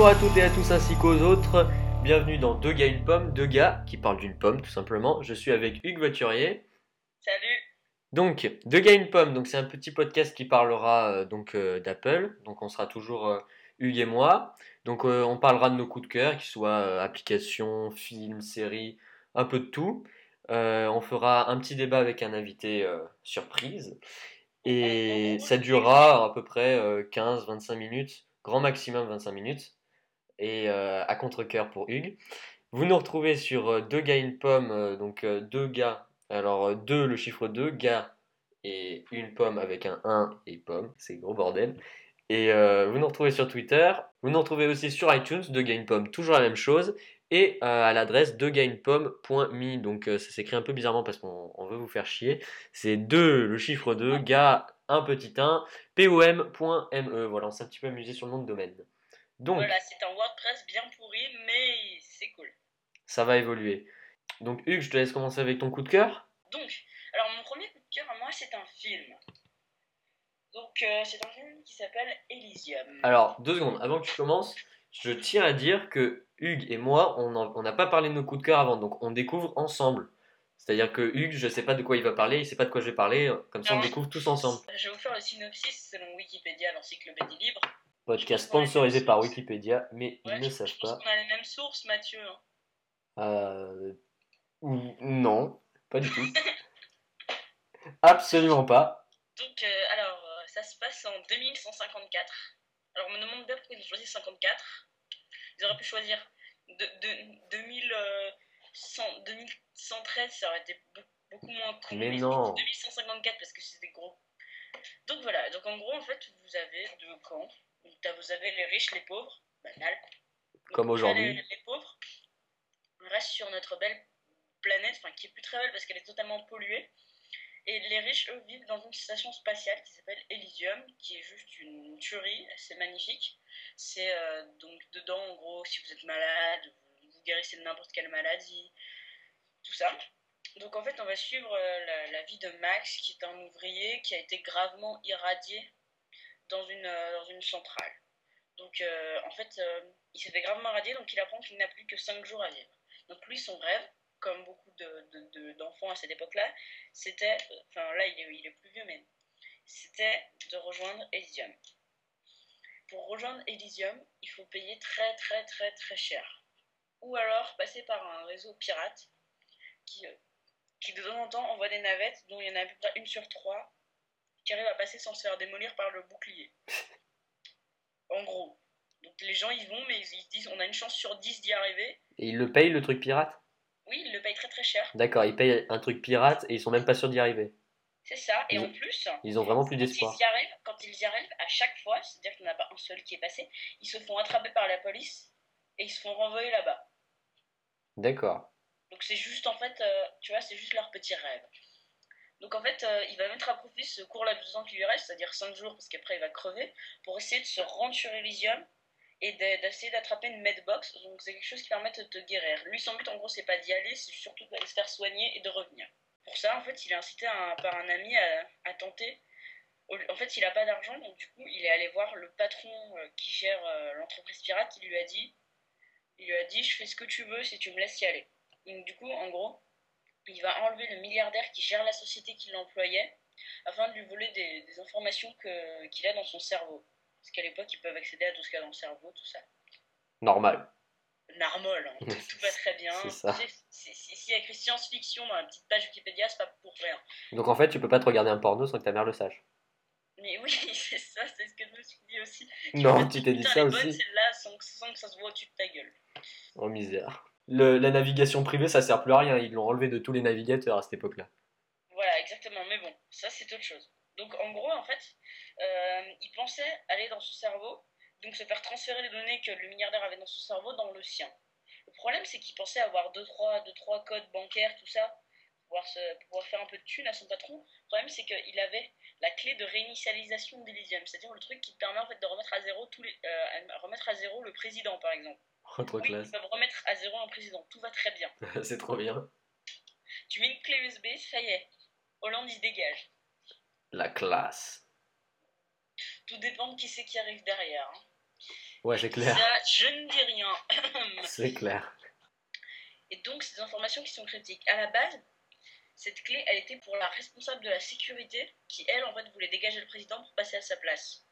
Bonjour à toutes et à tous ainsi qu'aux autres. Bienvenue dans Deux gars une pomme, deux gars qui parlent d'une pomme tout simplement. Je suis avec Hugues Voiturier. Salut Donc, Deux gars une pomme, donc c'est un petit podcast qui parlera euh, donc euh, d'Apple. Donc on sera toujours euh, Hugues et moi. Donc on parlera de nos coups de cœur, qu'ils soient applications, films, séries, un peu de tout. On fera un petit débat avec un invité surprise. Et ça durera à peu près 15-25 minutes, grand maximum 25 minutes. Et euh, à contre-coeur pour Hugues. Vous nous retrouvez sur euh, deux gars une pomme, euh, donc deux gars. Alors 2 le chiffre 2, gars et une pomme avec un 1 et pomme, c'est gros bordel. Et vous nous retrouvez sur Twitter. Vous nous retrouvez aussi sur iTunes, deux gars une pomme, toujours la même chose. Et à l'adresse deuxgainpomme.me. Donc ça s'écrit un peu bizarrement parce qu'on on veut vous faire chier. C'est 2 le chiffre 2, gars un petit 1, pom.me. Voilà, on s'est un petit peu amusé sur le nom de domaine. Donc Voilà, c'est un WordPress bien pourri, mais c'est cool. ça va évoluer. Donc Hugues, je te laisse commencer avec ton coup de cœur. Donc, alors mon premier coup de cœur à moi, c'est un film. Donc, euh, c'est un film qui s'appelle Elysium. Alors, deux secondes, avant que tu commences, je tiens à dire que Hugues et moi, on n'a pas parlé de nos coups de cœur avant, donc on découvre ensemble. C'est-à-dire que Hugues, je sais pas de quoi il va parler, il sait pas de quoi je vais parler, comme ça on découvre tous ensemble. Je vais vous faire le synopsis selon Wikipédia, l'encyclopédie libre. Podcast sponsorisé par Wikipédia, mais ils ne savent pas. qu'on a les mêmes sources, Mathieu. hein. Euh, ou- Non, pas du tout. Absolument pas. Donc, euh, alors, euh, ça se passe en 2154. Alors, on me demande bien pourquoi ils ont choisi 54. Ils auraient pu choisir de, de, 2100 2113, ça aurait été be- beaucoup moins cool. Mais ils non. ont dit 2154 parce que c'est des gros. Donc voilà, donc en gros, en fait, vous avez deux camps. Vous avez les riches, les pauvres, banal. Donc, Comme aujourd'hui. Les, les pauvres restent sur notre belle planète, enfin qui est plus très belle parce qu'elle est totalement polluée. Et les riches, eux, vivent dans une station spatiale qui s'appelle Elysium, qui est juste une tuerie, c'est magnifique. C'est euh, donc dedans, en gros, si vous êtes malade, vous, vous guérissez de n'importe quelle maladie, tout ça. Donc en fait, on va suivre euh, la, la vie de Max, qui est un ouvrier qui a été gravement irradié dans une, euh, dans une centrale. Donc euh, en fait, euh, il s'est fait gravement irradier, donc il apprend qu'il n'a plus que 5 jours à vivre. Donc lui, son rêve, comme beaucoup de- de- de- d'enfants à cette époque-là, c'était, enfin là il est, il est plus vieux mais c'était de rejoindre Elysium. Pour rejoindre Elysium, il faut payer très très très très cher. Ou alors passer par un réseau pirate qui, qui de temps en temps envoie des navettes dont il y en a à peu près une sur trois qui arrive à passer sans se faire démolir par le bouclier. En gros. Donc les gens y vont mais ils se disent on a une chance sur 10 d'y arriver. Et ils le payent le truc pirate? Oui, ils le payent très très cher. D'accord, ils payent un truc pirate et ils sont même pas sûrs d'y arriver. C'est ça. Et Ils- en plus, Ils ont vraiment plus Quand d'espoir. ils arrivent, quand ils y arrivent, à chaque fois, c'est-à-dire qu'il n'y en a pas un seul qui est passé, ils se font attraper par la police et ils se font renvoyer là-bas. D'accord. Donc c'est juste en fait, euh, tu vois, c'est juste leur petit rêve. Donc en fait, euh, il va mettre à profit ce court laps de temps qui lui reste, c'est-à-dire 5 jours, parce qu'après il va crever, pour essayer de se rendre sur Elysium et de- d'essayer d'attraper une medbox. Donc c'est quelque chose qui permet de te guérir. Lui, son but en gros, c'est pas d'y aller, c'est surtout d'aller se faire soigner et de revenir. Pour ça, en fait, il est incité par un ami à, tenter. En fait, il a pas d'argent, donc du coup, il est allé voir le patron euh, qui gère euh, l'entreprise pirate. Il lui a dit, il lui a dit, je fais ce que tu veux si tu me laisses y aller. Donc du coup, en gros, il va enlever le milliardaire qui gère la société qui l'employait afin de lui voler des, des informations que- qu'il a dans son cerveau. Parce qu'à l'époque, ils peuvent accéder à tout ce qu'il y a dans le cerveau, tout ça. Normal. Narmol, hein, tout, tout va très bien. S'il y a écrit science-fiction dans la petite page Wikipédia, c'est pas pour rien. Donc en fait, tu peux pas te regarder un porno sans que ta mère le sache. Mais oui, c'est ça, c'est ce que je me suis dit aussi. Non, tu t'es dit ça aussi. celle-là, sans, que- sans que ça se voit au-dessus de ta gueule. Oh misère. La navigation privée, ça sert plus à rien. Ils l'ont enlevé de tous les navigateurs à cette époque-là. Voilà, exactement. Mais bon, ça c'est autre chose. Donc en gros, en fait, euh, il pensait aller dans son cerveau, donc se faire transférer les données que le milliardaire avait dans son cerveau dans le sien. Le problème, c'est qu'il pensait avoir 2-3 deux, trois codes bancaires, tout ça, pouvoir, se, pouvoir faire un peu de thunes à son patron. Le problème, c'est qu'il avait la clé de réinitialisation d'Elysium, c'est-à-dire le truc qui permet en fait de remettre à zéro tous les, euh, remettre à zéro le président, par exemple. Trop Oui, classe. peuvent remettre à zéro un président, tout va très bien. C'est trop bien. Tu mets une clé USB, ça y est, Hollande il se dégage. La classe. Tout dépend de qui c'est qui arrive derrière. hein. Ouais, c'est clair. Ça, je ne dis rien. C'est clair. Et donc, c'est des informations qui sont critiques. À la base, cette clé, elle était pour la responsable de la sécurité, qui, elle, en fait, voulait dégager le président pour passer à sa place.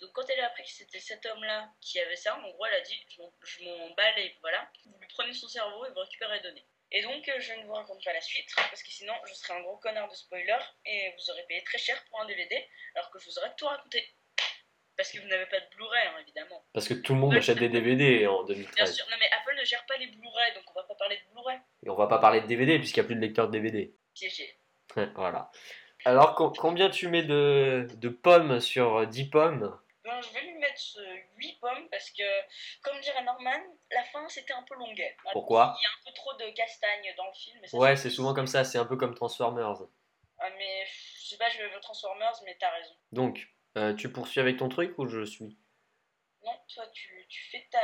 Donc, quand elle a appris que c'était cet homme-là qui avait ça, en gros, elle a dit Je m'en- bats les. Voilà. Vous lui prenez son cerveau et vous récupérez les données. Et donc, euh, je ne vous raconte pas la suite, parce que sinon, je serais un gros connard de spoiler et vous aurez payé très cher pour un DVD, alors que je vous aurais tout raconté. Parce que vous n'avez pas de Blu-ray, hein, évidemment. Parce que tout le monde achète des DVD en Bien 2013. sûr. Non, mais Apple ne gère pas les Blu-ray, donc on va pas parler de Blu-ray. Et on va pas parler de DVD puisqu'il n'y a plus de lecteur de DVD. Piégé. voilà. Alors, co- combien tu mets de, de pommes sur 10 pommes? Je vais lui mettre euh, 8 pommes parce que, comme dirait Norman, la fin c'était un peu longuet. Pourquoi Il y a un peu trop de castagne dans le film. et ça, Ouais, c'est souvent comme ça, c'est un peu comme Transformers. Ah, mais je sais pas, je vais Transformers, mais t'as raison. Donc, euh, tu poursuis avec ton truc ou je suis? Non, toi, tu, tu fais ta.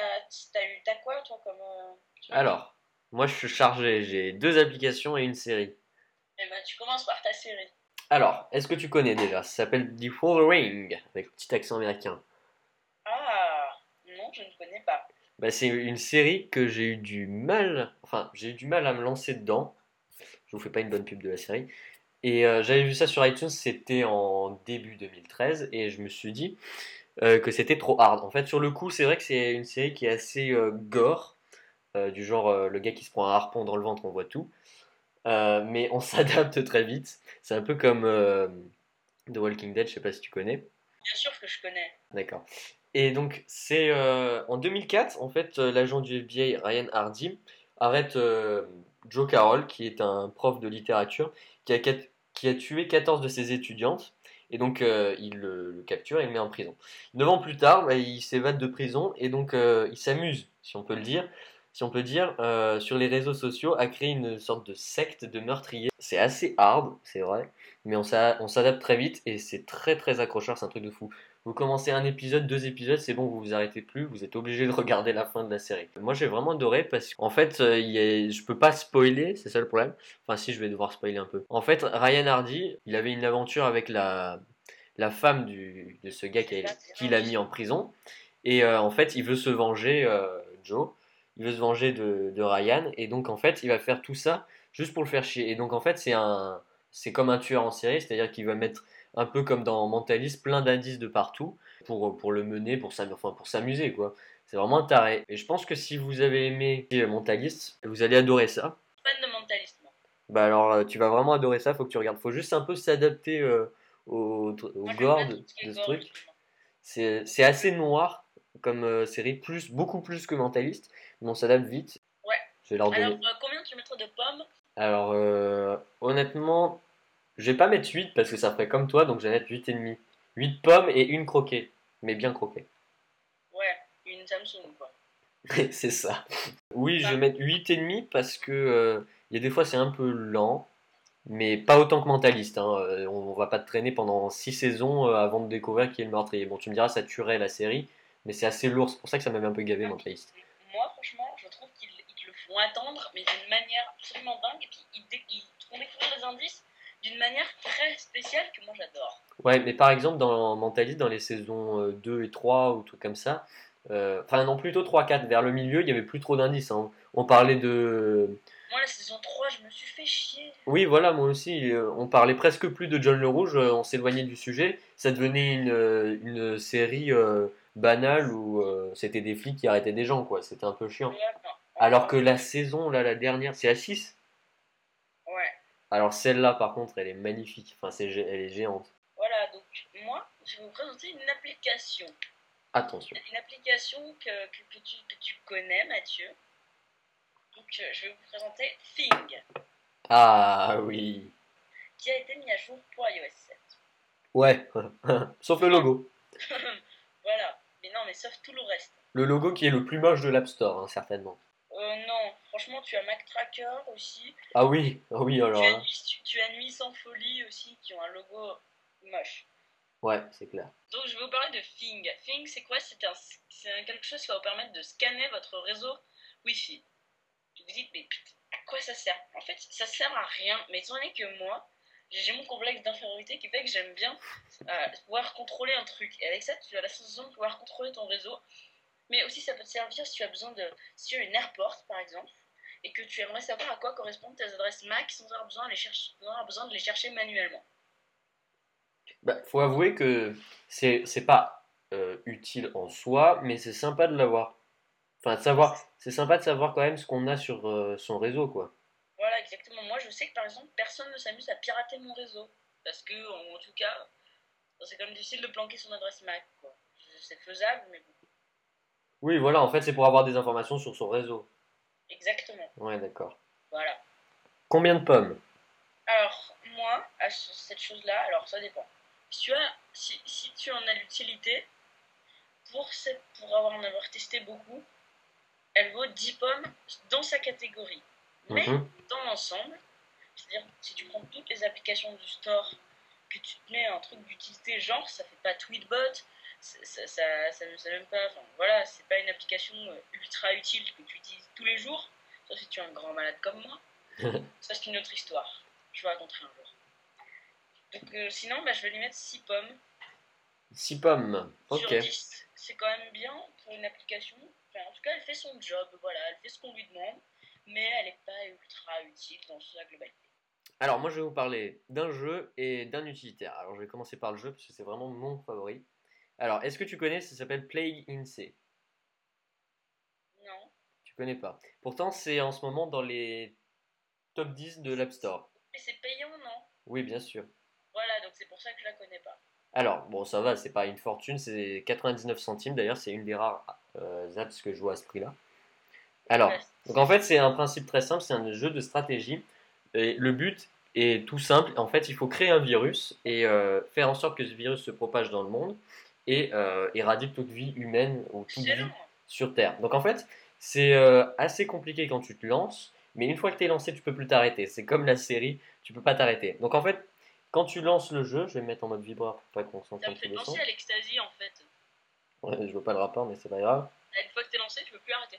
T'as eu. T'as quoi, toi, comme. euh, Alors, moi je suis chargé, j'ai deux applications et une série. Eh ben, tu commences par ta série. Alors, est-ce que tu connais déjà? Ça s'appelle The Following, avec petit accent américain. Ah Non, je ne connais pas. Bah, c'est une série que j'ai eu du mal, enfin, j'ai eu du mal à me lancer dedans. Je vous fais pas une bonne pub de la série. Et euh, j'avais vu ça sur iTunes, c'était en début 2013, et je me suis dit euh, que c'était trop hard. En fait, sur le coup, c'est vrai que c'est une série qui est assez euh, gore, du genre le gars qui se prend un harpon dans le ventre, on voit tout. Euh, mais on s'adapte très vite. C'est un peu comme euh, The Walking Dead, je sais pas si tu connais. Bien sûr que je connais. D'accord. Et donc, c'est euh, en 2004, en fait, euh, l'agent du FBI, Ryan Hardy, arrête Joe Carroll, qui est un prof de littérature, qui a, quat- qui a tué 14 de ses étudiantes. Et donc, il le, le capture et le met en prison. Neuf ans plus tard, bah, il s'évade de prison et donc il s'amuse, si on peut le dire, si on peut dire, euh, sur les réseaux sociaux, à créer une sorte de secte de meurtriers. C'est assez hard, c'est vrai, mais on s'a- on s'adapte très vite et c'est très très accrocheur, c'est un truc de fou. Vous commencez un épisode, deux épisodes, c'est bon, vous vous arrêtez plus, vous êtes obligé de regarder la fin de la série. Moi j'ai vraiment adoré parce qu'en fait, euh, il y a- je peux pas spoiler, c'est ça le problème. Enfin si, je vais devoir spoiler un peu. En fait, Ryan Hardy, il avait une aventure avec la, la femme du, de ce gars qui a- qui l'a mis en prison. Et euh, en fait, il veut se venger, euh, Joe, il veut se venger de, de Ryan. Et donc en fait, il va faire tout ça juste pour le faire chier. Et donc en fait, c'est un, c'est comme un tueur en série, c'est-à-dire qu'il va mettre un peu comme dans Mentalist, plein d'indices de partout pour, pour le mener, pour s'amuser, enfin, pour s'amuser quoi. C'est vraiment un taré. Et je pense que si vous avez aimé Mentalist, vous allez adorer ça. Fan de mentaliste, moi. Bah alors euh, tu vas vraiment adorer ça, faut que tu regardes. Faut juste un peu s'adapter euh, au, au Moi, j'aime gore de, ce qui est de ce gore, truc. c'est assez noir comme euh, série, plus, beaucoup plus que Mentalist, mais on s'adapte vite. Ouais. Je vais leur donner. Alors, euh, combien tu mettrais de pommes? Alors, euh, honnêtement, je vais pas mettre 8 parce que ça ferait comme toi, donc je vais mettre 8,5. 8 pommes et une croquée, mais bien croquée. Ouais, une Samsung, quoi. c'est ça. Oui, je vais mettre 8,5 parce que euh, il y a des fois c'est un peu lent, mais pas autant que Mentaliste. hein. On, on va pas te traîner pendant 6 saisons euh, avant de découvrir qui est le meurtrier. Bon, tu me diras, ça tuerait la série, mais c'est assez lourd, c'est pour ça que ça m'avait un peu gavé Mentaliste. Moi, franchement, je trouve qu'ils attendre, mais d'une manière absolument dingue. Et puis, ils, ils découvrir les indices d'une manière très spéciale que moi j'adore. Ouais, mais par exemple, dans Mentalist, dans les saisons euh, 2 et 3 ou trucs comme ça, euh, enfin non, plutôt 3-4, vers le milieu, il y avait plus trop d'indices. hein. On parlait de. Moi, la saison 3, je me suis fait chier. Oui, voilà, moi aussi, euh, on parlait presque plus de John le Rouge, euh, on s'éloignait du sujet. Ça devenait une, euh, une série euh, banale où euh, c'était des flics qui arrêtaient des gens, quoi. C'était un peu chiant. Alors que la saison, là, la dernière, c'est à 6. Ouais. Alors celle-là, par contre, elle est magnifique. Enfin, c'est, elle est géante. Voilà, donc moi, je vais vous présenter une application. Attention. Une application que, que, que tu, que tu connais, Mathieu. Donc, euh, je vais vous présenter Thing, Ah oui. qui a été mis à jour pour iOS 7. Ouais. Sauf le logo. voilà. Mais non, mais sauf tout le reste. Le logo qui est le plus moche de l'App Store, hein, certainement. Euh, non, franchement, tu as Mac Tracker aussi. Ah oui, ah oui, alors. tu, as là. Nuit, tu, tu as Nuit sans folie aussi, qui ont un logo moche. Ouais, c'est clair. Donc, je vais vous parler de Thing. Thing, c'est quoi? C'est un, c'est quelque chose qui va vous permettre de scanner votre réseau Wi-Fi. Vous vous dites, mais putain, à quoi ça sert? En fait, ça sert à rien. Mais étant donné que moi, j'ai mon complexe d'infériorité qui fait que j'aime bien euh, pouvoir contrôler un truc. Et avec ça, tu as la sensation de pouvoir contrôler ton réseau Mais aussi, ça peut te servir si tu as besoin de. Si tu as une airport, par exemple, et que tu aimerais savoir à quoi correspondent tes adresses MAC sans avoir besoin de les chercher, besoin de les chercher manuellement. Bah, faut avouer que c'est c'est pas euh, utile en soi, mais c'est sympa de l'avoir. Enfin, de savoir, c'est sympa de savoir quand même ce qu'on a sur euh, son réseau, quoi. Voilà, exactement. Moi, je sais que par exemple, personne ne s'amuse à pirater mon réseau. Parce que, en, en tout cas, c'est quand même difficile de planquer son adresse MAC, quoi. C'est faisable, mais bon. Oui, voilà, en fait, c'est pour avoir des informations sur son réseau. Exactement. Ouais, d'accord. Voilà. Combien de pommes? Alors, moi, à ce- cette chose-là, alors ça dépend. Si tu, as, si, si tu en as l'utilité, pour, cette, pour avoir, en avoir testé beaucoup, elle vaut 10 pommes dans sa catégorie. Mais Mhm. dans l'ensemble, c'est-à-dire si tu prends toutes les applications du store, que tu te mets un truc d'utilité, genre ça fait pas Tweetbot, ça, ça, ça, ça ne même pas, enfin voilà, c'est pas une application euh, ultra utile que tu utilises tous les jours, sauf si tu es un grand malade comme moi. Ça, c'est une autre histoire. Je vous raconterai un jour. Donc, euh, sinon, bah, je vais lui mettre 6 pommes 6 pommes. Ok. sur 10. C'est quand même bien pour une application. Enfin, en tout cas, elle fait son job. Voilà, elle fait ce qu'on lui demande. Mais elle n'est pas ultra utile dans sa globalité. Alors, moi, je vais vous parler d'un jeu et d'un utilitaire. Alors, je vais commencer par le jeu parce que c'est vraiment mon favori. Alors, est-ce que tu connais Ça s'appelle Plague in C? Non. Tu connais pas. Pourtant, c'est en ce moment dans les top 10 de l'App Store. Mais c'est payant, non? Oui, bien sûr. Voilà, donc c'est pour ça que je la connais pas. Alors, bon, ça va, c'est pas une fortune, c'est 99 centimes. D'ailleurs, c'est une des rares euh, apps que je joue à ce prix-là. Alors, Ouais, donc en fait, c'est un principe très simple, c'est un jeu de stratégie. Et le but est tout simple. En fait, il faut créer un virus et euh, faire en sorte que ce virus se propage dans le monde et euh, éradique toute vie humaine ou toute vie sur Terre. Donc en fait, c'est euh, assez compliqué quand tu te lances, mais une fois que tu es lancé, tu peux plus t'arrêter. C'est comme la série, tu peux pas t'arrêter. Donc en fait, quand tu lances le jeu, je vais me mettre en mode vibreur pour pas qu'on Ça s'entende me tous fait penser à l'ecstasy en fait. Ouais, je vois pas le rapport, mais c'est pas grave. Une fois que t'es lancé, tu peux plus arrêter.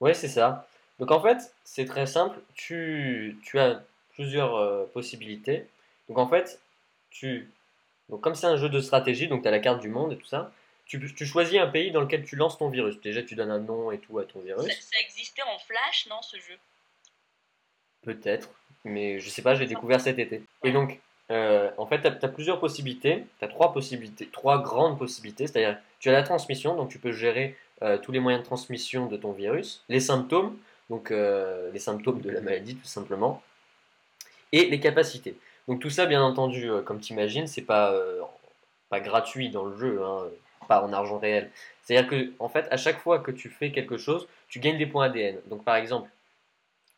Ouais, c'est ça. Donc en fait, c'est très simple. Tu, tu as plusieurs euh, possibilités. Donc en fait, tu, donc comme c'est un jeu de stratégie, donc tu as la carte du monde et tout ça, tu, tu choisis un pays dans lequel tu lances ton virus. Déjà, tu donnes un nom et tout à ton virus. ça existait en flash, non, ce jeu? Peut-être, mais je sais pas, j'ai découvert cet été. Et donc, euh, en fait, tu as, plusieurs possibilités. Tu as trois possibilités, trois grandes possibilités. C'est-à-dire, tu as la transmission, donc tu peux gérer euh, tous les moyens de transmission de ton virus, les symptômes, donc euh, les symptômes de la maladie tout simplement, et les capacités. Donc tout ça, bien entendu, euh, comme tu imagines, c'est pas, euh, pas gratuit dans le jeu, hein, pas en argent réel. C'est-à-dire que, en fait, à chaque fois que tu fais quelque chose, tu gagnes des points ADN. Donc par exemple,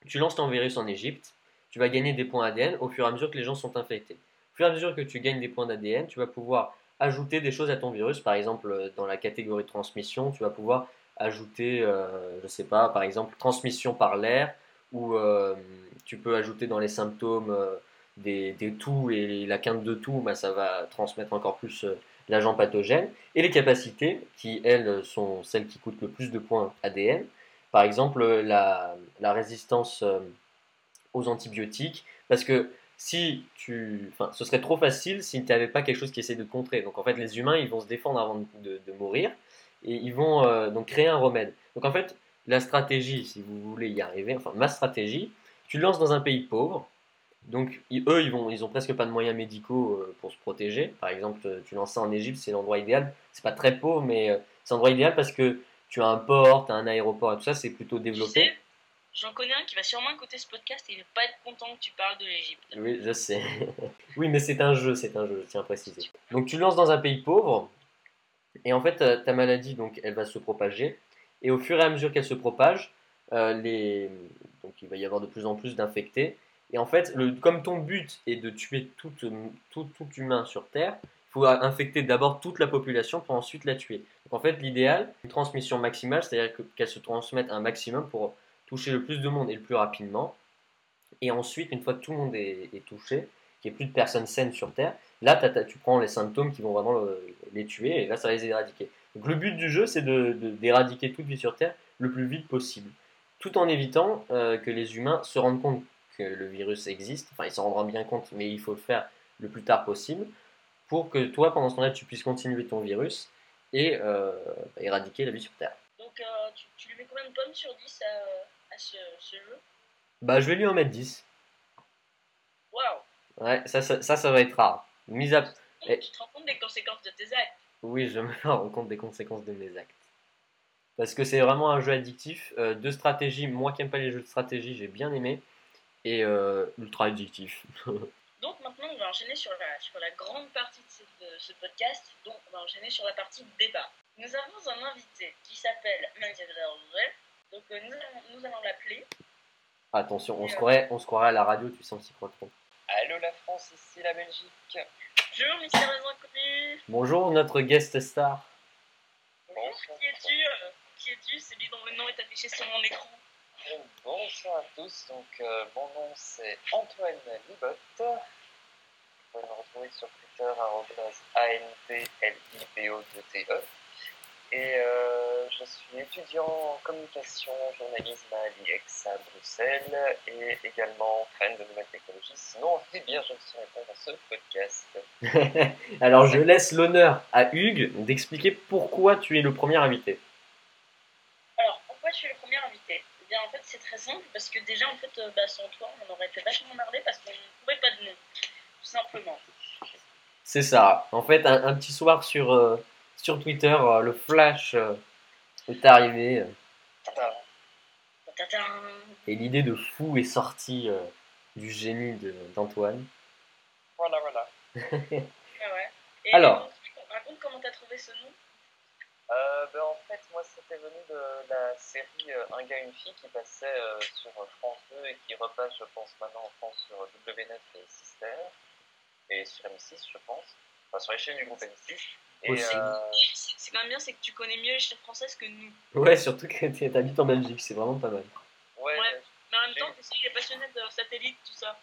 tu lances ton virus en Égypte, tu vas gagner des points ADN au fur et à mesure que les gens sont infectés. Au fur et à mesure que tu gagnes des points d'ADN, tu vas pouvoir ajouter des choses à ton virus. Par exemple, euh, dans la catégorie transmission, tu vas pouvoir ajouter, je sais pas, par exemple, transmission par l'air, ou tu peux ajouter dans les symptômes des, des et la quinte de toux, bah, ça va transmettre encore plus euh, l'agent pathogène. Et les capacités, qui elles sont celles qui coûtent le plus de points ADN. Par exemple, la, la résistance euh, aux antibiotiques, parce que si tu, enfin, ce serait trop facile si tu n'avais pas quelque chose qui essaie de contrer. Donc en fait, les humains, ils vont se défendre avant de, mourir et ils vont euh, donc créer un remède. Donc en fait, la stratégie, si vous voulez y arriver, enfin ma stratégie, tu lances dans un pays pauvre. Donc ils- eux, ils vont, ils ont presque pas de moyens médicaux euh, pour se protéger. Par exemple, euh, tu lances ça en Égypte, c'est l'endroit idéal. C'est pas très pauvre, mais euh, c'est l'endroit idéal parce que tu as un port, tu as un aéroport et tout ça, c'est plutôt Tu développé. sais, j'en connais un qui va sûrement écouter ce podcast et il va pas être content que tu parles de l'Égypte. Oui, je sais. oui, mais c'est un jeu, c'est un jeu, je tiens à préciser. Donc tu lances dans un pays pauvre, et en fait, ta, ta maladie, donc, elle va se propager, et au fur et à mesure qu'elle se propage, euh, les... donc, il va y avoir de plus en plus d'infectés. Et en fait, le... comme ton but est de tuer tout, tout, tout humain sur Terre, il faut infecter d'abord toute la population pour ensuite la tuer. Donc en fait, l'idéal, une transmission maximale, c'est-à-dire que- qu'elle se transmette un maximum pour toucher le plus de monde et le plus rapidement. Et ensuite, une fois que tout le monde est, touché, qu'il n'y ait plus de personnes saines sur Terre, là, tu prends les symptômes qui vont vraiment le- les tuer, et là, ça va les éradiquer. Donc le but du jeu, c'est d'éradiquer toute vie sur Terre le plus vite possible, tout en évitant euh, que les humains se rendent compte que le virus existe. Enfin, ils s'en rendront bien compte, mais il faut le faire le plus tard possible pour que toi, pendant ce temps-là, tu puisses continuer ton virus et euh, éradiquer la vie sur Terre. Donc, euh, tu, tu lui mets combien de pommes sur 10 à, à ce, ce jeu? Bah, je vais lui en mettre 10. Waouh Ouais, ça, ça, ça, ça va être rare. Mis à... Et- Tu te rends compte des conséquences de tes actes? Oui, je me rends compte des conséquences de mes actes. Parce que c'est vraiment un jeu addictif. euh, de stratégie, moi qui n'aime pas les jeux de stratégie, j'ai bien aimé. Et euh, ultra addictif. Donc maintenant, on va enchaîner sur la, sur la grande partie de, cette- de ce podcast. Donc, on va enchaîner sur la partie débat. Nous avons un invité qui s'appelle. Donc, euh, nous allons, nous allons l'appeler. Attention, on se, croirait, on se croirait à la radio, tu sens s'y croit trop. Allô la France, ici la Belgique. Bonjour, mystérieux inconnu. Bonjour, notre guest star. Bonjour, qui es-tu euh, Qui es-tu? Celui dont le nom est affiché sur mon écran. Bonsoir à tous, donc euh, mon nom c'est Antoine Libotte. Vous pouvez me retrouver sur Twitter ANTLIBO2TE. Et euh, je suis étudiant en communication, journalisme à l'IEX à Bruxelles et également fan de nouvelles technologies. Sinon, eh bien, je ne serai pas dans ce podcast. Alors, je laisse l'honneur à Hugues d'expliquer pourquoi tu es le premier invité. Alors, pourquoi je suis le premier invité? Bien, en fait, c'est très simple parce que déjà, en fait, euh, bah, sans toi, on aurait été vachement emmerdé parce qu'on ne trouvait pas de nom. Tout simplement. C'est ça. En fait, un, un petit soir sur, euh, sur Twitter, euh, le flash euh, est arrivé et l'idée de fou est sortie du génie de- d'Antoine. Voilà, voilà. Ah ouais. Et Alors. raconte comment t'as trouvé ce nom Euh, ben, en fait, moi, c'était venu de la série euh, Un gars, une fille qui passait euh, sur France 2 et qui repasse, je pense, maintenant en France sur W9 et Sister. Et sur M6, je pense. Enfin, sur les chaînes du groupe M6. Et, euh, C'est c'est quand même bien, c'est que tu connais mieux les chaînes françaises que nous. Ouais, surtout que tu habites en Belgique, c'est vraiment pas mal. ouais, Ouais. Mais en même temps, tu sais, il est passionné de satellites, tout ça.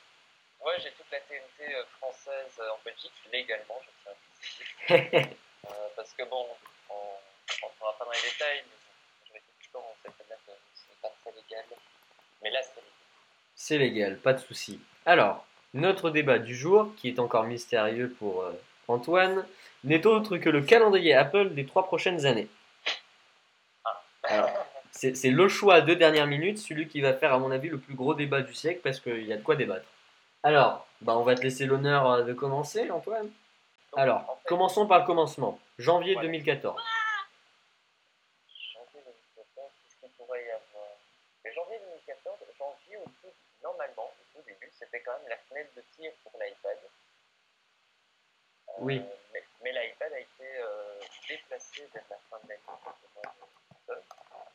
ouais, j'ai toute la TNT française en Belgique, légalement, je tiens à. Euh, parce que bon, on ne rentrera pas dans les détails, mais bon, je vais tout le temps, on sait très bien que ce n'est pas très légal. Mais là, c'est légal. C'est légal, pas de souci. Alors, notre débat du jour, qui est encore mystérieux pour euh, Antoine, n'est autre que le calendrier Apple des trois prochaines années. Alors, c'est c'est le choix de dernière minute, celui qui va faire, à mon avis, le plus gros débat du siècle, parce qu'il y a de quoi débattre. Alors, bah, on va te laisser l'honneur euh, de commencer, Antoine. Alors, commençons par le commencement. Janvier Voilà. 2014. Janvier 2014, qu'est-ce qu'il pourrait y avoir Mais janvier 2014, janvier au tout, normalement, au tout début, c'était quand même la fenêtre de tir pour l'iPad. Euh, Oui. Mais, mais l'iPad a été euh, déplacé vers la fin de l'année.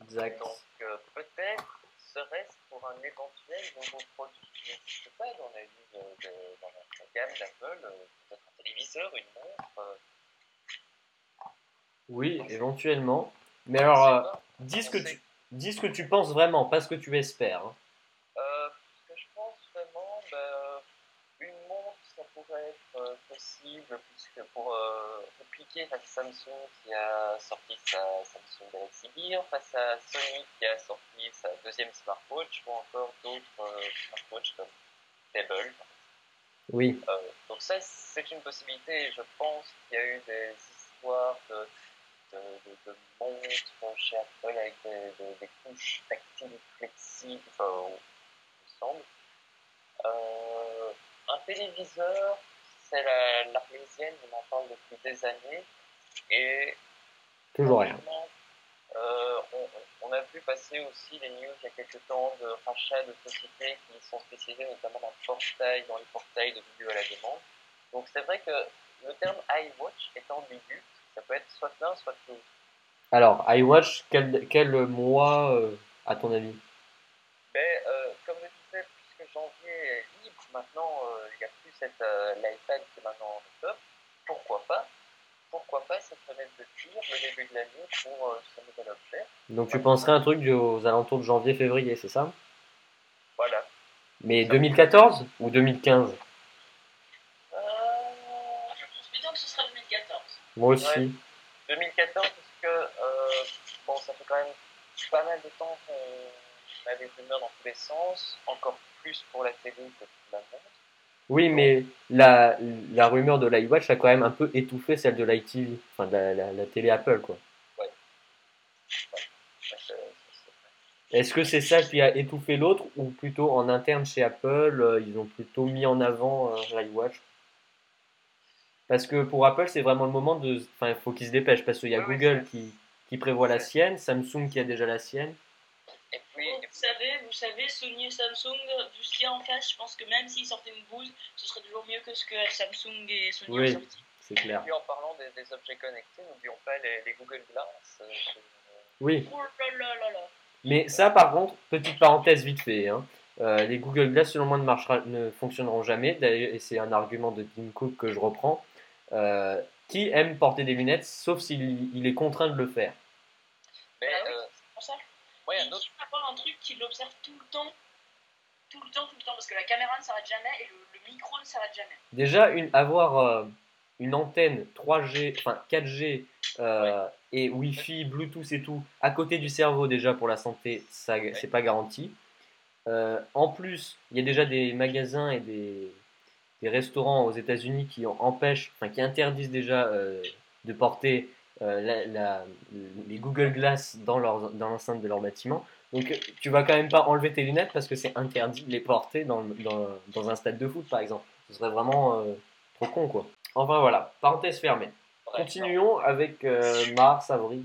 Exact. Donc euh, peut-être serait-ce pour un éventuel nouveau produit qui n'existe pas dans la vie de, de- dans la gamme d'Apple, peut-être un téléviseur, une montre. Oui, éventuellement. Mais alors, dis ce que tu, dis ce que tu penses vraiment, pas ce que tu espères. hein. Euh, ce que je pense vraiment, ben, une montre, ça pourrait être euh, possible, puisque pour euh, répliquer face à Samsung qui a sorti sa Samsung Galaxy Gear, face à Sony qui a sorti sa deuxième smartwatch, ou encore d'autres euh, smartwatches comme Pebble. Oui, Euh, donc ça, c'est une possibilité, et je pense qu'il y a eu des histoires de, de, de, de montres chez Apple avec des, des, des couches tactiles flexibles, enfin, il me semble. Euh, un téléviseur, c'est la- l'Arlésienne, on en parle depuis des années, et toujours rien. euh, on, on a vu passer aussi les news il y a quelques temps de rachat de sociétés qui sont spécialisées notamment dans le portail, dans les portails de vidéos à la demande. Donc c'est vrai que le terme iWatch est ambigu, ça peut être soit l'un, soit l'autre. Alors, iWatch, quel, quel mois, euh, à ton avis? Mais euh, comme je disais, puisque janvier est libre, maintenant il n'y a plus cette euh, l'iPad qui est maintenant en top, pourquoi pas Pourquoi pas cette fenêtre de tir le début de l'année pour euh, ce nouvel objet Donc, tu penserais un truc du- aux alentours de janvier-février, c'est ça? Voilà. Mais 2014 ou 2015 Euh, Je pense plutôt que ce sera 2014. Moi aussi. Ouais. 2014, parce que euh, bon, ça fait quand même pas mal de temps qu'on a des rumeurs dans tous les sens, encore plus pour la télé que pour la montre. Oui, mais la, la rumeur de l'iWatch a quand même un peu étouffé celle de l'iTV, enfin de la, la- la télé Apple, quoi. Ouais, Est-ce que c'est ça qui a étouffé l'autre ou plutôt en interne chez Apple, euh, ils ont plutôt mis en avant euh, l'iWatch? Parce que pour Apple, c'est vraiment le moment de. Enfin, il faut qu'ils se dépêchent parce qu'il y a Ouais, Google qui, qui prévoit la sienne, Samsung qui a déjà la sienne. Et puis, Vous savez, vous savez, Sony et Samsung, vu ce qu'il y a en face, je pense que même s'ils sortaient une bouse, ce serait toujours mieux que ce que Samsung et Sony Oui. ont sorti. C'est clair. puis en parlant des, des objets connectés, n'oublions pas les, les Google Glass. euh, Oui. Oh là là là là. Mais ça, par contre, petite parenthèse vite fait. hein, euh, les Google Glass, selon moi, ne, marchera, ne fonctionneront jamais. D'ailleurs, et c'est un argument de Tim Cook que je reprends. Euh, qui aime porter des lunettes, sauf s'il il est contraint de le faire? Mais Ah oui. euh, C'est pour ça. moi, il y a il un autre. Avoir un truc qui l'observe tout le temps. Tout le temps, tout le temps. Parce que la caméra ne s'arrête jamais et le, le micro ne s'arrête jamais. Déjà, une, avoir euh, une antenne 3G, enfin 4G euh, et Wi-Fi, Bluetooth et tout à côté du cerveau déjà pour la santé, ça c'est pas garanti. Euh, en plus, il y a déjà des magasins et des, des restaurants aux États-Unis qui en- empêchent, enfin qui interdisent déjà euh, de porter euh, la- la- les Google Glass dans, leur, dans l'enceinte de leur bâtiment. Donc euh, tu vas quand même pas enlever tes lunettes parce que c'est interdit de les porter dans, le- dans, dans un stade de foot par exemple. Ce serait vraiment euh, trop con quoi. Enfin voilà, parenthèse fermée. Continuons avec euh, mars, avril.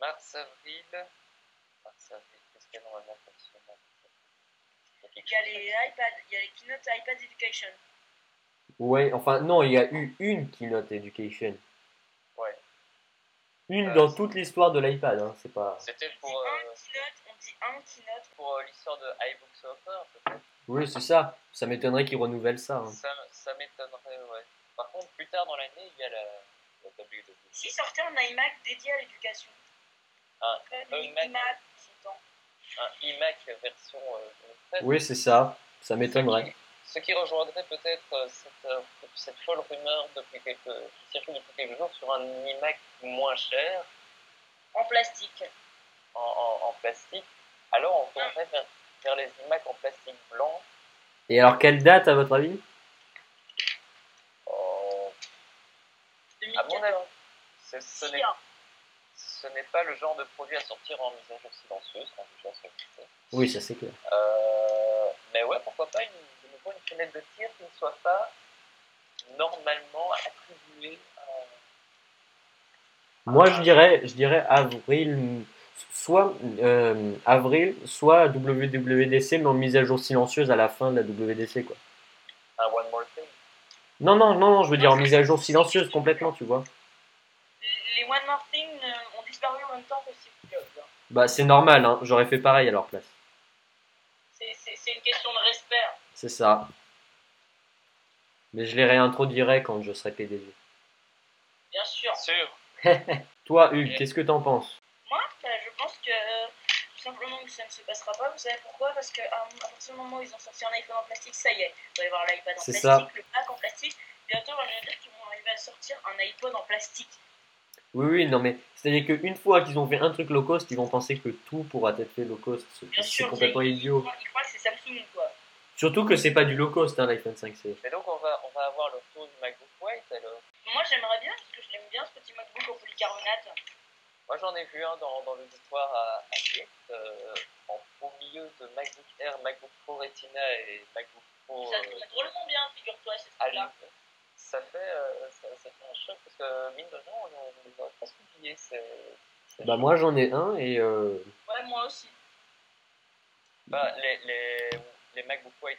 Mars, avril. Mars, avril. Qu'est-ce qu'il y a normalement Il y a les iPad, il y a les keynotes iPad Education. Ouais, enfin non, il y a eu une keynote education. Une Euh, dans toute l'histoire de l'iPad, hein, c'est pas. C'était pour, euh, un keynote, on dit un keynote. pour euh, l'histoire de iBook Software, peut-être. Oui, c'est ça. Ça m'étonnerait qu'ils renouvellent ça. hein. Ça, ça m'étonnerait, ouais. Par contre, plus tard dans l'année, il y a la, la WWDC. Si sortait un iMac dédié à l'éducation. Un les iMac. iMac de un iMac version euh, 2013. Oui, c'est ça. Ça m'étonnerait. Ce qui rejoindrait peut-être euh, cette, euh, cette folle rumeur depuis quelques, qui circule depuis quelques jours sur un iMac moins cher En plastique. en, en, en plastique. Alors on tournerait vers, vers les iMac en plastique blanc. Et alors, quelle date à votre avis? Oh, à 2014. mon avis, ce, n'est hein. ce n'est pas le genre de produit à sortir en mise à jour silencieuse, quand existe. Oui, ça c'est clair. Euh, mais ouais, pourquoi pas une, une fenêtre de tir qui ne soit pas normalement attribuée à. Moi, je dirais, je dirais avril, soit euh, avril, soit WWDC, mais en mise à jour silencieuse à la fin de la WDC, quoi. un One More Thing. Non, non, non, non, je veux dire en mise à jour silencieuse complètement, tu vois. Les One More Thing euh, ont disparu en même temps que Steve Jobs. hein. Bah, c'est normal, hein. J'aurais fait pareil à leur place. C'est- C'est c'est une question de respect. hein. C'est ça. Mais je les réintroduirai quand je serai PDG. Bien sûr. Sûr. Toi, Hugues, qu'est-ce que t'en penses? Moi, bah, je pense que euh, tout simplement que ça ne se passera pas. Vous savez pourquoi? Parce qu'à à partir du moment où ils ont sorti un iPhone en plastique, ça y est. Il va y avoir l'iPad en C'est plastique, ça. le Mac en plastique. Bientôt, on va dire qu'ils vont arriver à sortir un iPod en plastique. Oui, oui, non, mais c'est-à-dire qu'une fois qu'ils ont fait un truc low cost, ils vont penser que tout pourra être fait low cost. C'est- complètement idiot. Ils croient que c'est Samsung, quoi. Surtout que c'est pas du low cost, hein, l'iPhone 5C. Et donc on va, on va avoir le retour du MacBook White alors. Moi, j'aimerais bien, parce que je l'aime bien, ce petit MacBook au polycarbonate. Moi j'en ai vu un dans, dans l'auditoire à, à euh, en, au milieu de MacBook Air, MacBook Pro Retina et MacBook Pro Ça euh, tourne drôlement bien, figure-toi, ces à trucs-là. lui. Ça fait, euh, ça, ça fait un choc parce que mine de rien, on, les aurait presque oubliés. Bah, moi j'en ai un et. euh, Ouais, moi aussi. Bah, les, les, les MacBook White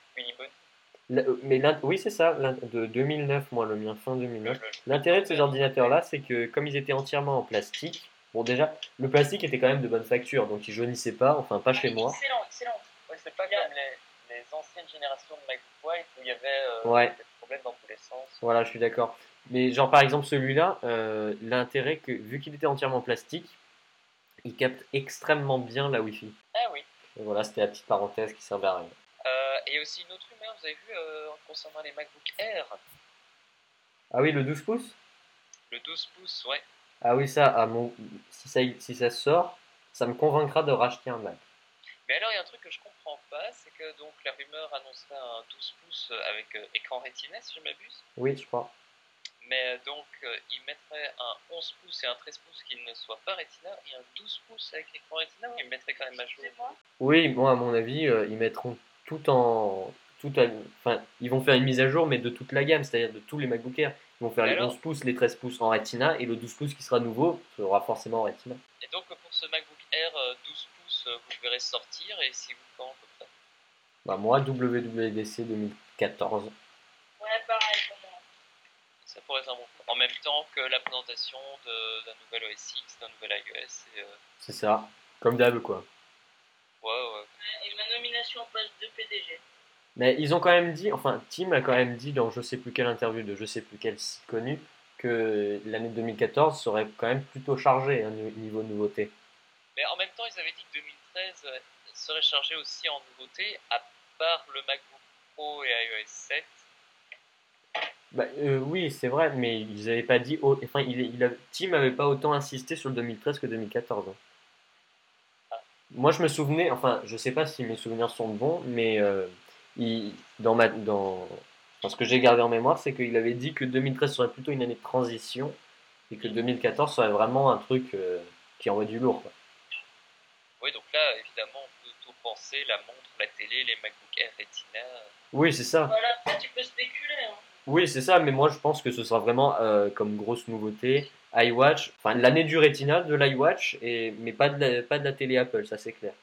la- euh, mais oui, c'est ça, de 2009, moi, le mien, fin le- 2009. le- L'intérêt de ces ordinateurs-là, c'est que comme ils étaient entièrement en plastique, bon, déjà, le plastique était quand même de bonne facture, donc ils jaunissaient pas, enfin, pas chez moi. Excellent, excellent. Ouais, c'est pas comme les, les anciennes générations de MacBook White où il y avait euh, Ouais. des problèmes dans tous les sens. Voilà, je suis d'accord. Mais genre par exemple celui-là, euh, l'intérêt que vu qu'il était entièrement en plastique, il capte extrêmement bien la Wi-Fi. Ah oui. Et voilà, c'était la petite parenthèse qui servait à rien. Euh, et aussi une autre rumeur, vous avez vu, euh, concernant les MacBook Air, Ah oui, le 12 pouces? Le 12 pouces, ouais. Ah oui, ça, mon... si ça, si ça sort, ça me convaincra de racheter un Mac. Mais alors, il y a un truc que je comprends pas, c'est que donc la rumeur annoncerait un 12 pouces avec euh, écran Retina, si je m'abuse. Oui, je crois. Mais euh, donc, euh, ils mettraient un 11 pouces et un 13 pouces qui ne soient pas Retina et un 12 pouces avec écran Retina ou ils mettraient quand même à jour. Oui, moi à mon avis, euh, ils mettront tout en. Tout à- enfin, ils vont faire une mise à jour, mais de toute la gamme, c'est-à-dire de tous les MacBook Air. Ils vont faire les Alors 11 pouces, les 13 pouces en Retina, et le 12 pouces qui sera nouveau sera forcément en Retina. Et donc, pour ce MacBook Air euh, 12 pouces, euh, vous le verrez sortir et si vous quand à peu près? Bah, moi, WWDC 2014. Ouais, pareil pour moi. Ça pourrait être un bon coup. En même temps que la présentation de- d'un nouvel OS X, d'un nouvel iOS. Et, euh, C'est ça. Comme d'hab, quoi. Ouais, ouais. Et ma nomination au poste de PDG. Mais ils ont quand même dit, enfin, Tim a quand même dit dans je sais plus quelle interview de je sais plus quel site connu, que l'année 2014 serait quand même plutôt chargée hein, au niveau nouveauté. Mais en même temps, ils avaient dit que 2013 euh, serait chargé aussi en nouveautés, à part le MacBook Pro et iOS 7. Bah, euh, oui, c'est vrai, mais ils n'avaient pas dit. au- Enfin, il, il a- Tim avait pas autant insisté sur le 2013 que 2014. hein. Moi, je me souvenais, enfin, je sais pas si mes souvenirs sont bons, mais euh, il, dans ma, dans, enfin, ce que j'ai gardé en mémoire, c'est qu'il avait dit que 2013 serait plutôt une année de transition et que 2014 serait vraiment un truc euh, qui envoie du lourd. quoi. Oui, donc là, évidemment, on peut tout penser, la montre, la télé, les MacBook Air Retina. Oui, c'est ça. Voilà, après, tu peux spéculer. Hein. Oui, c'est ça, mais moi je pense que ce sera vraiment euh, comme grosse nouveauté iWatch, enfin l'année du Retina de l'iWatch, et mais pas de la, pas de la télé Apple, ça c'est clair.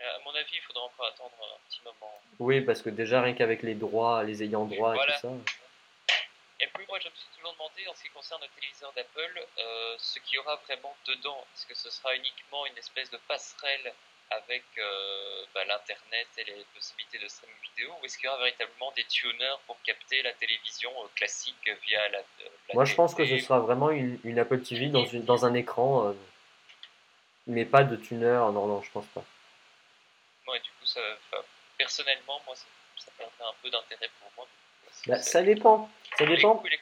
Euh, à mon avis, il faudra encore attendre un petit moment. Oui, parce que déjà rien qu'avec les droits, les ayants droit et Voilà. tout ça. Et puis moi, je me suis toujours demandé, en ce qui concerne le téléviseur d'Apple, euh, ce qu'il y aura vraiment dedans. Est-ce que ce sera uniquement une espèce de passerelle avec euh, bah, l'Internet et les possibilités de streaming vidéo, ou est-ce qu'il y aura véritablement des tuners pour capter la télévision euh, classique via la, euh, la Moi je pense que ce sera vraiment une, une Apple TV dans, une, dans un écran, euh, mais pas de tuner, non, non, je pense pas. Ouais, du coup, ça, personnellement, moi, ça, ça perdrait un peu d'intérêt pour moi. Bah, ça dépend, ça les dépend. coups les.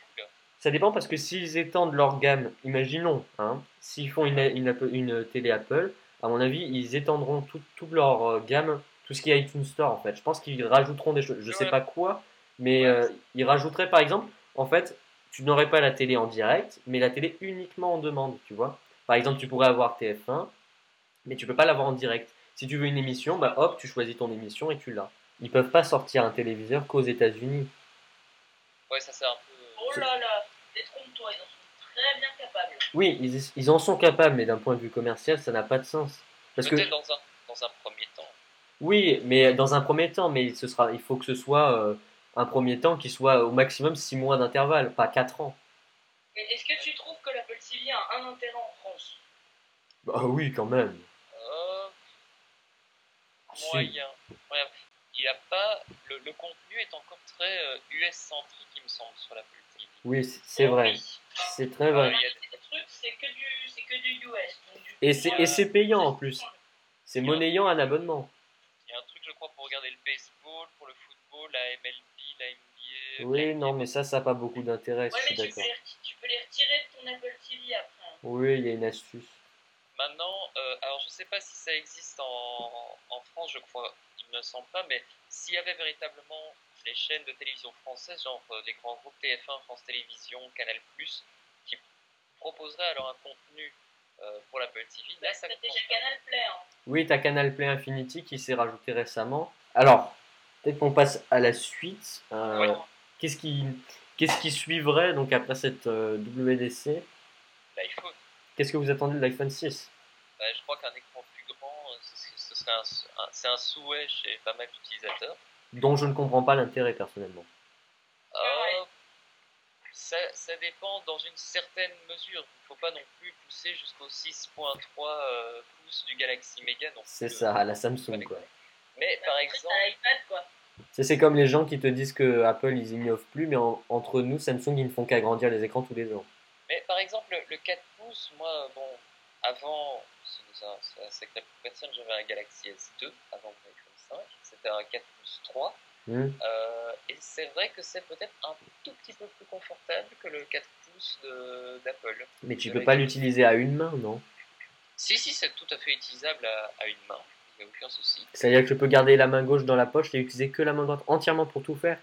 Ça dépend parce que s'ils étendent leur gamme, imaginons, hein, s'ils font une, une télé Apple, à mon avis, ils étendront tout- toute leur euh, gamme, tout ce qui est iTunes Store en fait. Je pense qu'ils rajouteront des choses, je sais Ouais. pas quoi, mais Ouais. euh, ils rajouteraient par exemple, en fait, tu n'aurais pas la télé en direct, mais la télé uniquement en demande, tu vois. Par exemple, tu pourrais avoir TF1, mais tu peux pas l'avoir en direct. Si tu veux une émission, bah hop, tu choisis ton émission et tu l'as. Ils peuvent pas sortir un téléviseur qu'aux États-Unis. Ouais, ça c'est un peu. Oh là là, détrompe-toi, ils très bien capables. Oui, ils, ils en sont capables, mais d'un point de vue commercial, ça n'a pas de sens. Parce que Peut-être dans un, dans un premier temps. oui, mais dans un premier temps, mais ce sera, il faut que ce soit euh, un premier temps qui soit au maximum 6 mois d'intervalle, pas 4 ans. Mais est-ce que tu trouves que l'Apple TV a un intérêt en France? Bah oui, quand même. Euh, Si. moyen. Il y a pas. Le, le contenu est encore très euh, US-centrique, il me semble, sur l'Apple TV. Oui, c'est- c'est vrai. Oui. C'est très vrai. Et c'est euh, et c'est payant en plus. C'est monnayant un abonnement. Il y a un truc, je crois, pour regarder le baseball, pour le football, la MLB, la NBA. Oui, la non, mais ça, ça n'a pas beaucoup d'intérêt, Ouais, je suis mais tu peux, d'accord. les, reti- tu peux les retirer de ton Apple TV après. hein. Oui, il y a une astuce. Maintenant, euh, alors je sais pas si ça existe en, en France, je crois, il me semble pas, mais s'il y avait véritablement les chaînes de télévision françaises, genre euh, les grands groupes TF1, France Télévisions, Canal+, qui proposeraient alors un contenu euh, pour l'Apple TV, là ça déjà. Canal Play. Hein. Oui, t'as Canal Play Infinity qui s'est rajouté récemment. Alors, peut-être qu'on passe à la suite. Euh, Oui. Qu'est-ce qui, qu'est-ce qui suivrait donc après cette euh, WDC L'iPhone. Qu'est-ce que vous attendez de l'iPhone 6 Bah, je crois qu'un écran plus grand, ce, serait- ce serait un, un- c'est un souhait chez pas mal d'utilisateurs. Dont je ne comprends pas l'intérêt personnellement. Euh, ça, ça dépend dans une certaine mesure. Il ne faut pas non plus pousser jusqu'au 6.3 euh, pouces du Galaxy Mega. C'est ça, la Samsung quoi. Mais par Après, exemple. C'est comme les gens qui te disent que Apple ils innovent plus, mais en- entre nous, Samsung ils ne font qu'agrandir les écrans tous les ans. mais par exemple le, le 4 pouces, moi, bon, avant, c'est secret pour personne, j'avais un Galaxy S2 avant mon iPhone 5. C'était un 4 pouces 3. Hmm. Euh, et c'est vrai que c'est peut-être un tout petit peu plus confortable que le 4 pouces d'Apple. Mais tu peux pas l'utiliser à une main, non? Si, si, c'est tout à fait utilisable à, à une main. Il n'y a aucun souci. C'est-à-dire que je peux garder la main gauche dans la poche et utiliser que la main droite entièrement pour tout faire?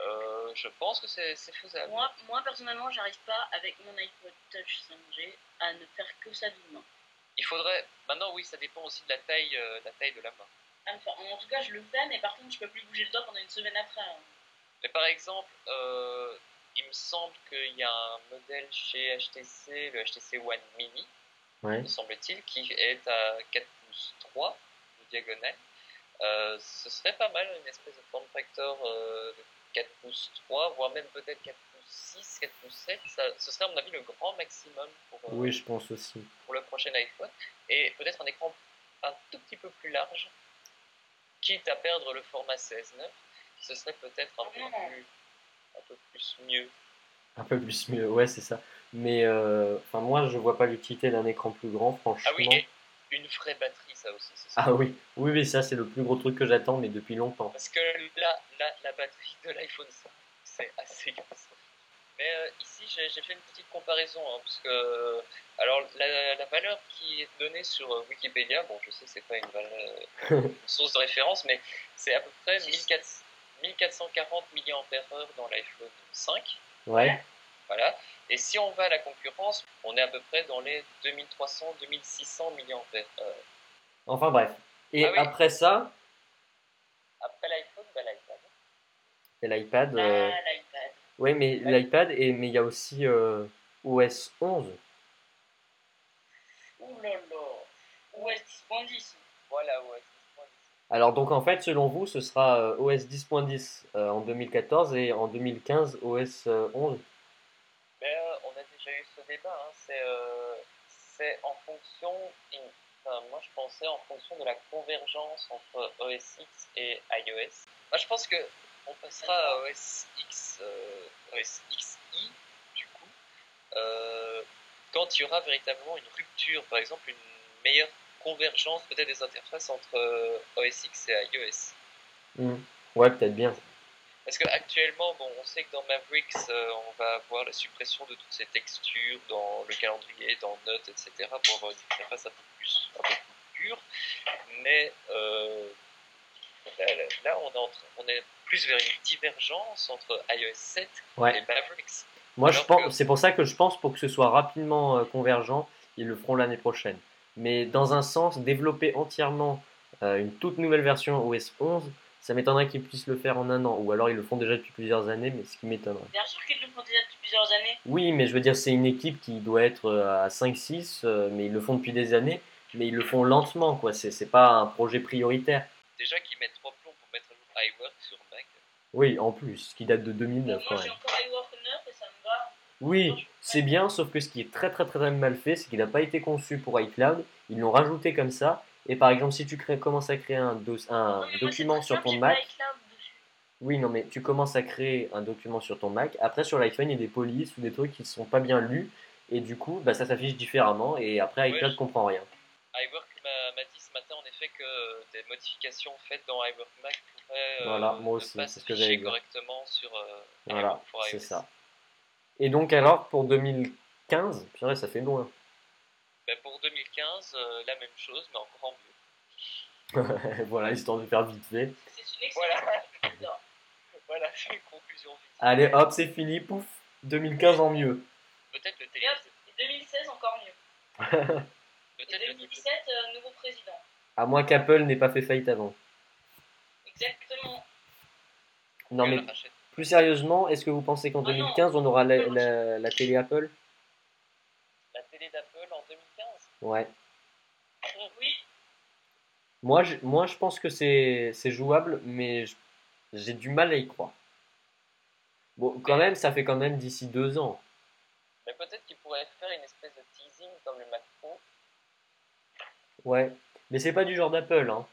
Euh, je pense que c'est c'est faisable. Moi, moi personnellement, j'arrive pas avec mon iPod Touch 5G à ne faire que ça d'une main. Il faudrait. Maintenant, oui, ça dépend aussi de la taille, euh, la taille de la main. Faire. En tout cas, je le fais, mais par contre, je peux plus bouger le doigt pendant une semaine après. hein. Mais par exemple, euh, il me semble qu'il y a un modèle chez HTC, le HTC One Mini, Ouais. me semble-t-il, qui est à 4 pouces 3 de diagonale. Euh, ce serait pas mal, une espèce de form factor euh, de 4 pouces 3, voire même peut-être 4 pouces 6, 4 pouces 7. Ça, ce serait à mon avis le grand maximum pour, euh, Oui, je pense aussi. pour le prochain iPhone. Et peut-être un écran un tout petit peu plus large, quitte à perdre le format 16.9, ce serait peut-être un, peu plus, un peu plus mieux. Un peu plus mieux, ouais, c'est ça. Mais euh, enfin, moi, je vois pas l'utilité d'un écran plus grand, franchement. Ah oui, et une vraie batterie, ça aussi. ce serait Ah oui, oui, oui, ça, c'est le plus gros truc que j'attends, mais depuis longtemps. Parce que là, là la batterie de l'iPhone 5, c'est assez catastrophique. Mais euh, ici, j'ai fait une petite comparaison, hein, parce que alors la, la valeur qui est donnée sur euh, Wikipédia, bon, je sais que c'est pas une, valeur- une source de référence, mais c'est à peu près 1400 1440 mAh dans l'iPhone 5. Ouais, Voilà. Et si on va à la concurrence, on est à peu près dans les 2300-2600 mAh. enfin bref. Et Ah oui. après ça, Après l'iPhone, bah, l'iPad. c'est l'iPad. euh, Ah, l'iPad. Ouais, mais l'iPad, et mais il y a aussi euh, OS 11. Ouh là là. OS 10.10. Voilà, ouais. Alors, donc en fait, selon vous, ce sera euh, OS 10.10 euh, en 2014 et en 2015 OS euh, 11. Mais euh, on a déjà eu ce débat. Hein. C'est, euh, c'est en fonction. Enfin, moi, je pensais en fonction de la convergence entre OS X et iOS. Moi, je pense que on passera à OS X, euh, OS XI, du coup, euh, quand il y aura véritablement une rupture, par exemple, une meilleure convergence peut-être des interfaces entre euh, OS X et iOS. Hmm. Ouais, peut-être bien. Parce qu'actuellement, bon, on sait que dans Mavericks, euh, on va avoir la suppression de toutes ces textures dans le calendrier, dans Notes, etc. pour avoir une interface un peu plus, un peu plus dure. Mais euh, là, on, est on plus vers une divergence entre iOS 7 Ouais. et Mavericks. Moi, je pense, que- c'est pour ça que je pense pour que ce soit rapidement euh, convergent, ils le feront l'année prochaine. Mais dans un sens, développer entièrement euh, une toute nouvelle version OS 11, ça m'étonnerait qu'ils puissent le faire en un an. Ou alors ils le font déjà depuis plusieurs années, mais ce qui m'étonnerait. Bien sûr qu'ils le font déjà depuis plusieurs années. Oui, mais je veux dire, c'est une équipe qui doit être euh, à 5-6, euh, mais ils le font depuis des années, mais ils le font lentement, quoi. C'est c'est pas un projet prioritaire. Déjà qu'ils mettent trois plombs pour mettre à jour iWork sur Mac. Oui, en plus, qui date de Bon, 2009 quand j'ai même. encore iWork 9 et ça me va. Oui, c'est bien, sauf que ce qui est très très très, très mal fait, c'est qu'il n'a pas été conçu pour iCloud. Ils l'ont rajouté comme ça. Et par exemple, si tu crées, commences à créer un, dos- un Non, mais moi, document sur ton Mac, oui, non, mais tu commences à créer un document sur ton Mac. Après, sur l'iPhone, il y a des polices ou des trucs qui ne sont pas bien lus. Et du coup, bah, ça s'affiche différemment. Et après, iCloud Ouais, ne comprend rien. iWork m'a m'a dit ce matin en effet que des modifications faites dans iWork Mac pourraient euh, Voilà, moi ne aussi, pas c'est ce que dire. correctement sur euh, Voilà, c'est ça. Et donc, alors, pour 2015, purée, ça fait loin. Ben, pour 2015, euh, la même chose, mais encore en mieux. voilà, histoire de faire vite fait. C'est une excellente Voilà. Voilà, c'est une conclusion vite. Allez, hop, c'est fini, pouf. 2015 en mieux. Peut-être le télé. hop, et 2016 encore mieux. Et Peut-être le 2017, euh, nouveau président. À moins qu'Apple n'ait pas fait faillite avant. Exactement. Non, mais plus sérieusement, est-ce que vous pensez qu'en Ah non. 2015, on aura la, la- la télé Apple? La télé d'Apple en 2015 Ouais. Oui, Moi, je, moi, je pense que c'est jouable, mais j'ai du mal à y croire. Bon, quand même, ça fait quand même d'ici deux ans. Mais peut-être qu'ils pourraient faire une espèce de teasing comme le Mac Pro. Ouais. Mais c'est pas du genre d'Apple, hein.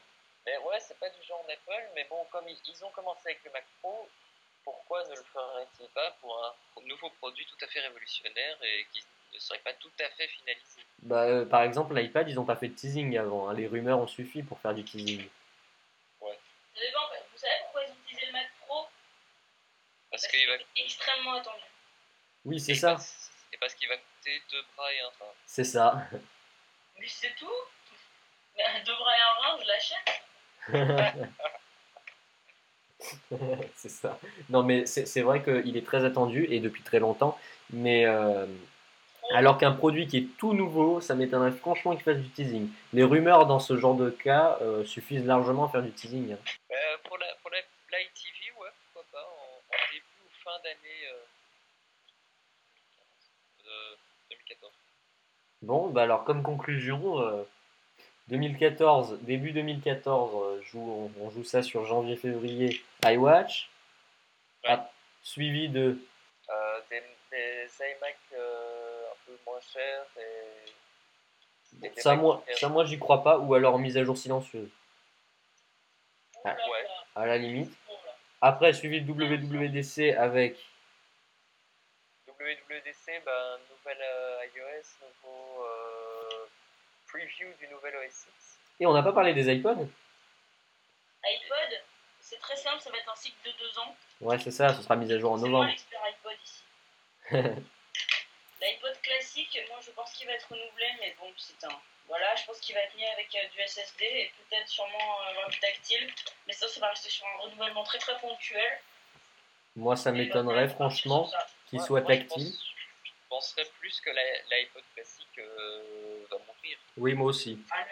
Mais ouais, c'est pas du genre d'Apple, mais bon, comme ils, ont commencé avec le Mac Pro, pourquoi ne le feraient-ils pas pour un nouveau produit tout à fait révolutionnaire et qui ne serait pas tout à fait finalisé? Bah, euh, par exemple, l'iPad, ils ont pas fait de teasing avant. hein. Les rumeurs ont suffi pour faire du teasing. ça dépend. Vous savez pourquoi ils ont utilisé le Mac Pro? Parce qu'il va. extrêmement attendu. Oui, c'est ça. parce- Et parce qu'il va coûter deux bras et un train. C'est ça. Mais c'est tout. Mais deux bras et un je l'achète. c'est ça. Non, mais c'est c'est vrai qu'il est très attendu et depuis très longtemps. Mais euh, alors qu'un produit qui est tout nouveau, ça m'étonnerait franchement qu'il fasse du teasing. Les rumeurs dans ce genre de cas euh, suffisent largement à faire du teasing. hein. Euh, pour la, pour la Live TV, ouais, pourquoi pas, en, en début ou fin d'année euh, euh, 2014. Bon, bah alors comme conclusion, euh, 2014, début 2014, euh, joue- on, on joue ça sur janvier-février, iWatch, Ouais. Ah, suivi de Euh, des, des iMac euh, un peu moins chers et. et des ça Mac moi, ça moi j'y crois pas, ou alors mise à jour silencieuse, Ouais. là, à la limite. Après, suivi de WWDC avec WWDC, ben, nouvelle euh, iOS, nouveau preview du nouvel OS 6. Et on n'a pas parlé des iPods iPod, c'est très simple, ça va être un cycle de deux ans. Ouais, c'est ça, ce sera mise à jour en novembre. iPod ici. L'iPod classique, moi je pense qu'il va être renouvelé, mais bon, c'est un. Voilà, je pense qu'il va être mis avec euh, du SSD et peut-être sûrement euh, du tactile. Mais ça, ça va rester sur un renouvellement très très ponctuel. Moi, ça m'étonnerait franchement qu'il Ouais, soit moi, je tactile. pense- penserais plus que l'iPod classique euh, va mourir. Oui, moi aussi. Ah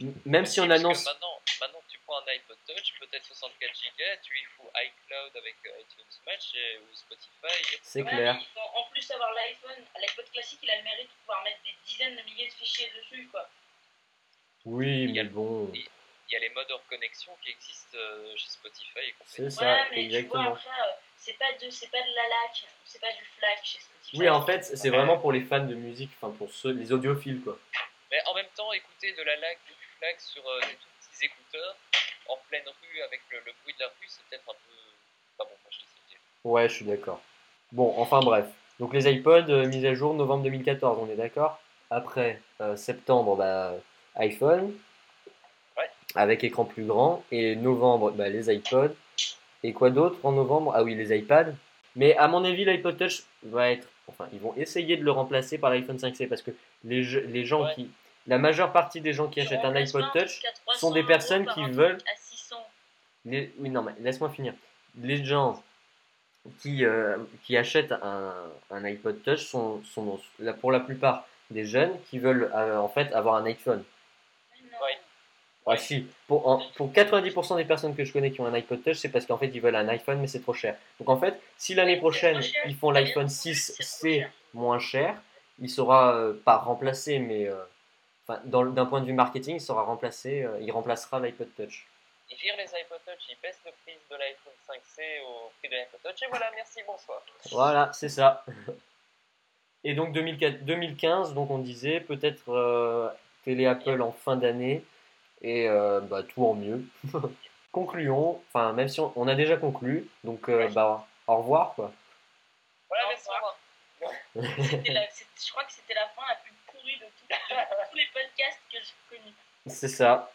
non. Même si on annonce. Maintenant, maintenant, tu prends un iPod Touch, peut-être 64 Go, tu y fous iCloud avec euh, iTunes Match et- ou Spotify. C'est Ouais, clair. il faut en plus avoir l'iPhone. L'iPod classique, il a le mérite de pouvoir mettre des dizaines de milliers de fichiers dessus, quoi. Oui, Il y a mais le- bon. Il y a les modes hors connexion qui existent euh, chez Spotify et C'est ça, ouais, mais tu exactement. vois, après, euh, c'est pas, de, c'est pas de la lac, c'est pas du FLAC chez Spotify. Oui, en fait, c'est vraiment pour les fans de musique, enfin pour ceux, les audiophiles, quoi. Mais en même temps, écouter de la ou du flag sur euh, des tout petits écouteurs en pleine rue avec le, le bruit de la rue, c'est peut-être un peu. Pas bon, moi je. Ouais, je suis d'accord. Bon, enfin bref. Donc les iPods, euh, mise à jour novembre 2014, on est d'accord? Après, euh, septembre, bah, iPhone. Ouais. Avec écran plus grand. Et novembre, bah, les iPods. Et quoi d'autre en novembre? Ah oui, les iPads. Mais à mon avis, l'iPod Touch va être. Enfin, ils vont essayer de le remplacer par l'iPhone 5C parce que les, les gens Ouais. qui. La majeure partie des gens qui achètent un iPod Touch sont des personnes qui veulent- À 600. Les- Oui, non, mais laisse-moi finir. Les gens qui, euh, qui achètent un, un iPod Touch sont, sont pour la plupart des jeunes qui veulent euh, en fait avoir un iPhone. Ouais. Si, pour, en- pour 90% des personnes que je connais qui ont un iPod Touch, c'est parce qu'en fait ils veulent un iPhone mais c'est trop cher. Donc en fait, si l'année prochaine ils font l'iPhone bien compris, c'est trop 6C cher. moins cher, il sera euh, pas remplacé mais euh, d'un point de vue marketing, il sera remplacé, euh, il remplacera l'iPod Touch. Ils virent les iPod Touch, ils baissent le prix de l'iPhone 5C au prix de l'iPod Touch, et voilà, merci, bonsoir. Voilà, c'est ça. Et donc 2004 2015, donc on disait peut-être euh, télé Apple en fin d'année et euh, bah, tout en mieux. Concluons, enfin même si on, on a déjà conclu, donc euh, bah, au revoir quoi. Voilà, Au merci, au revoir. la- Je crois que c'était la fin la plus pourrie de, tout- de tous les podcasts que j'ai connus. C'est ça.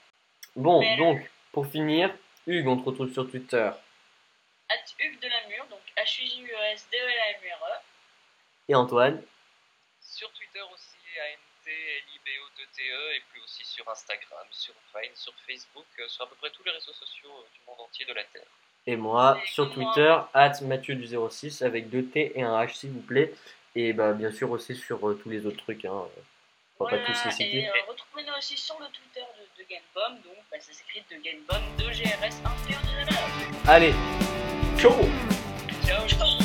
Bon, Mais- donc pour finir, Hugues, on te retrouve sur Twitter At Hugues de la Mure, donc H-U-G-U-E-S D-E-L-A-M-U-R-E. et Antoine. Sur Twitter aussi, ANT, LIBO2TE, et puis aussi sur Instagram, sur Vine, sur Facebook, euh, sur à peu près tous les réseaux sociaux euh, du monde entier de la Terre. Et moi Et sur moi. Twitter, at Mathieu du 06 avec deux T et un H s'il vous plaît. Et bah, bien sûr aussi sur euh, tous les autres trucs. Hein. On va pas tous les citer. et euh, retrouvez-nous aussi sur le Twitter de, de Gamebomb, donc bah, ça s'écrit de Gamebomb, de GRS 1 Allez, ciao Ciao